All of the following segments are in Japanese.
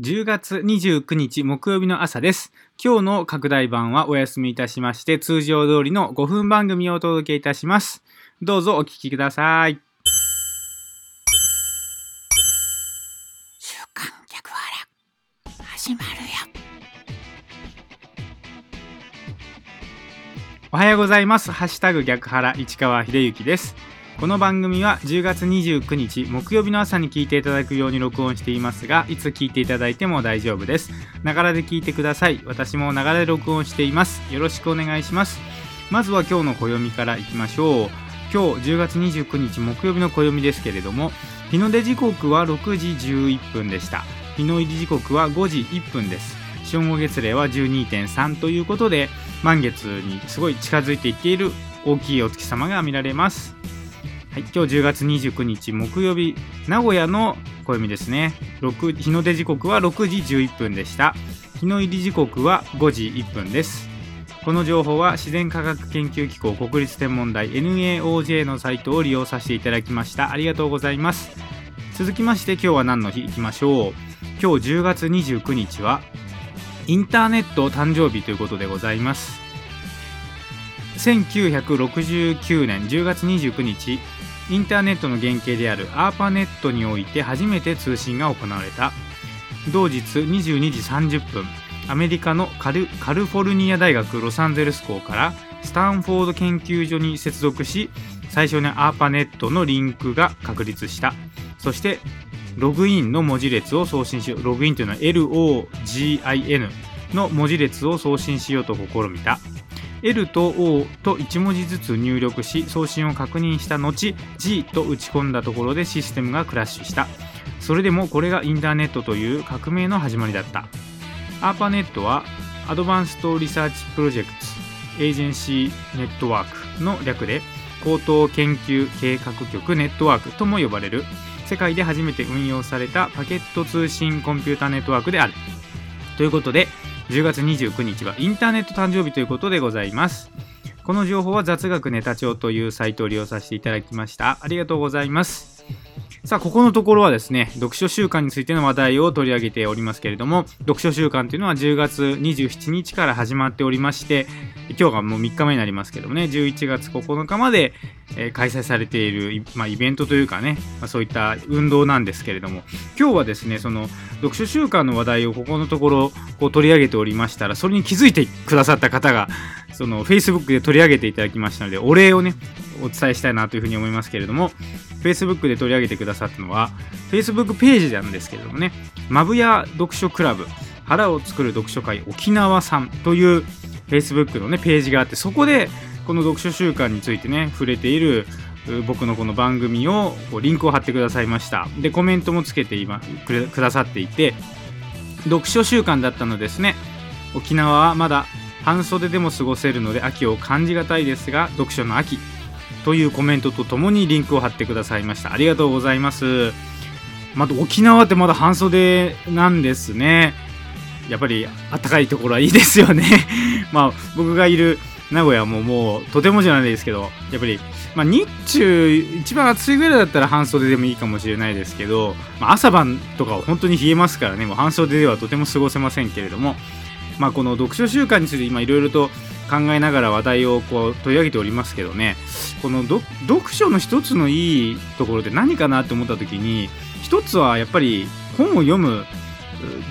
10月29日木曜日の朝です。今日の拡大版はお休みいたしまして、通常通りの5分番組をお届けいたします。どうぞお聞きください。週刊逆腹始まるよおはようございます。ハッシュタグ逆腹市川秀幸です。この番組は10月29日木曜日の朝に聞いていただくように録音していますが、いつ聞いていただいても大丈夫です。ながらで聞いてください。私もながらで録音しています。よろしくお願いします。まずは今日の暦からいきましょう。今日10月29日木曜日の暦ですけれども、日の出時刻は6時11分でした。日の入り時刻は5時1分です。正午月齢は12.3ということで、満月にすごい近づいていっている大きいお月様が見られます。はい、今日10月29日木曜日、名古屋の暦ですね。6日の出時刻は6時11分でした。日の入り時刻は5時1分です。この情報は自然科学研究機構国立天文台 NAOJ のサイトを利用させていただきました。ありがとうございます。続きまして今日は何の日？いきましょう。今日10月29日はインターネット誕生日ということでございます。1969年10月29日、インターネットの原型であるアーパネットにおいて初めて通信が行われた。同日22時30分、アメリカのカルカリフォルニア大学ロサンゼルス校からスタンフォード研究所に接続し、最初にアーパネットのリンクが確立した。そして、ログインの文字列を送信しよう。ログインというのは LOGIN の文字列を送信しようと試みた。L と O と1文字ずつ入力し送信を確認した後 G と打ち込んだところでシステムがクラッシュした。それでもこれがインターネットという革命の始まりだった。アーパネットはアドバンストリサーチプロジェクトエージェンシーネットワークの略で高等研究計画局ネットワークとも呼ばれる。世界で初めて運用されたパケット通信コンピュータネットワークである。ということで10月29日はインターネット誕生日ということでございます。この情報は雑学ネタ帳というサイトを利用させていただきました。ありがとうございます。さあ、ここのところはですね、読書週間についての話題を取り上げておりますけれども、読書週間というのは10月27日から始まっておりまして、今日がもう3日目になりますけどもね、11月9日まで、え開催されている、まあ、イベントというかね、まあ、そういった運動なんですけれども、今日はですね、その読書週間の話題をここのところこう取り上げておりましたら、それに気づいてくださった方が、その Facebook で取り上げていただきましたので、お礼をね、お伝えしたいなというふうに思いますけれども、Facebook で取り上げてくださったのは、Facebook ページなんですけれどもね、マブヤ読書クラブ、腹を作る読書会沖縄さんという Facebook のね、ページがあって、そこでこの読書週間についてね、触れている僕のこの番組をこうリンクを貼ってくださいました。で、コメントもつけて今くれくださっていて、読書週間だったのですね。沖縄はまだ半袖でも過ごせるので秋を感じがたいですが、読書の秋というコメントとともにリンクを貼ってくださいました。ありがとうございます。また沖縄ってまだ半袖なんですね。やっぱり暖かいところはいいですよね。まあ僕がいる名古屋ももうとてもじゃないですけど、やっぱり、まあ、日中一番暑いぐらいだったら半袖でもいいかもしれないですけど、まあ、朝晩とかは本当に冷えますからね、もう半袖ではとても過ごせませんけれども、まあ、この読書週間について今いろいろと考えながら話題をこう取り上げておりますけどね、この読読書の一つのいいところって何かなって思った時に、一つはやっぱり本を読む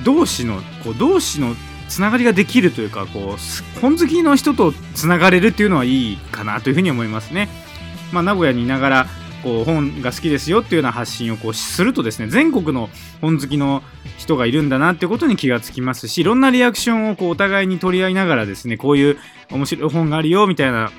同士のこう同士のつながりができるというかこう本好きの人とつながれるっていうのはいいかなというふうに思いますね。まあ、名古屋にいながらこう本が好きですよっていうような発信をこうするとですね全国の本好きの人がいるんだなってことに気がつきますしいろんなリアクションをこうお互いに取り合いながらですねこういう面白い本があるよみたいな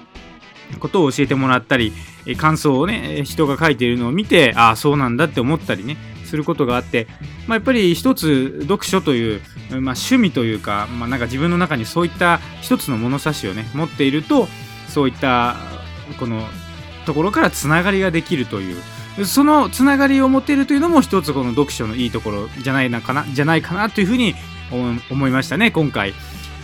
ことを教えてもらったり感想をね人が書いているのを見てああそうなんだって思ったりねすることがあって、まあ、やっぱり一つ読書という、まあ、趣味というか,、まあ、なんか自分の中にそういった一つの物差しをね持っているとそういったこのところからつながりができるという。そのつながりを持てるというのも一つこの読書のいいところじゃないなかなじゃないかなというふうに思いましたね今回。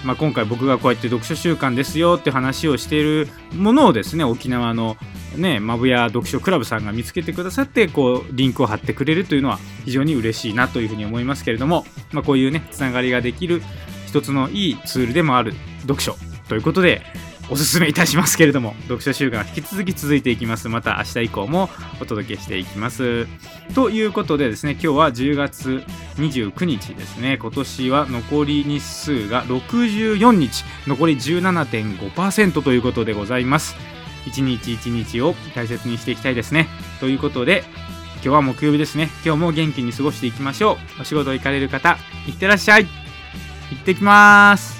まあ、今回僕がこうやって読書習慣ですよって話をしているものをですね沖縄のねマブヤ読書クラブさんが見つけてくださってこうリンクを貼ってくれるというのは非常に嬉しいなというふうに思いますけれども、まあ、こういうねつながりができる一つのいいツールでもある読書ということでおすすめいたしますけれども読書習慣は引き続き続いていきます。また明日以降もお届けしていきます。ということでですね今日は10月29日ですね。今年は残り日数が64日。残り17.5%ということでございます。一日一日を大切にしていきたいですね。ということで今日は木曜日ですね。今日も元気に過ごしていきましょう。お仕事行かれる方いってらっしゃい。行ってきまーす。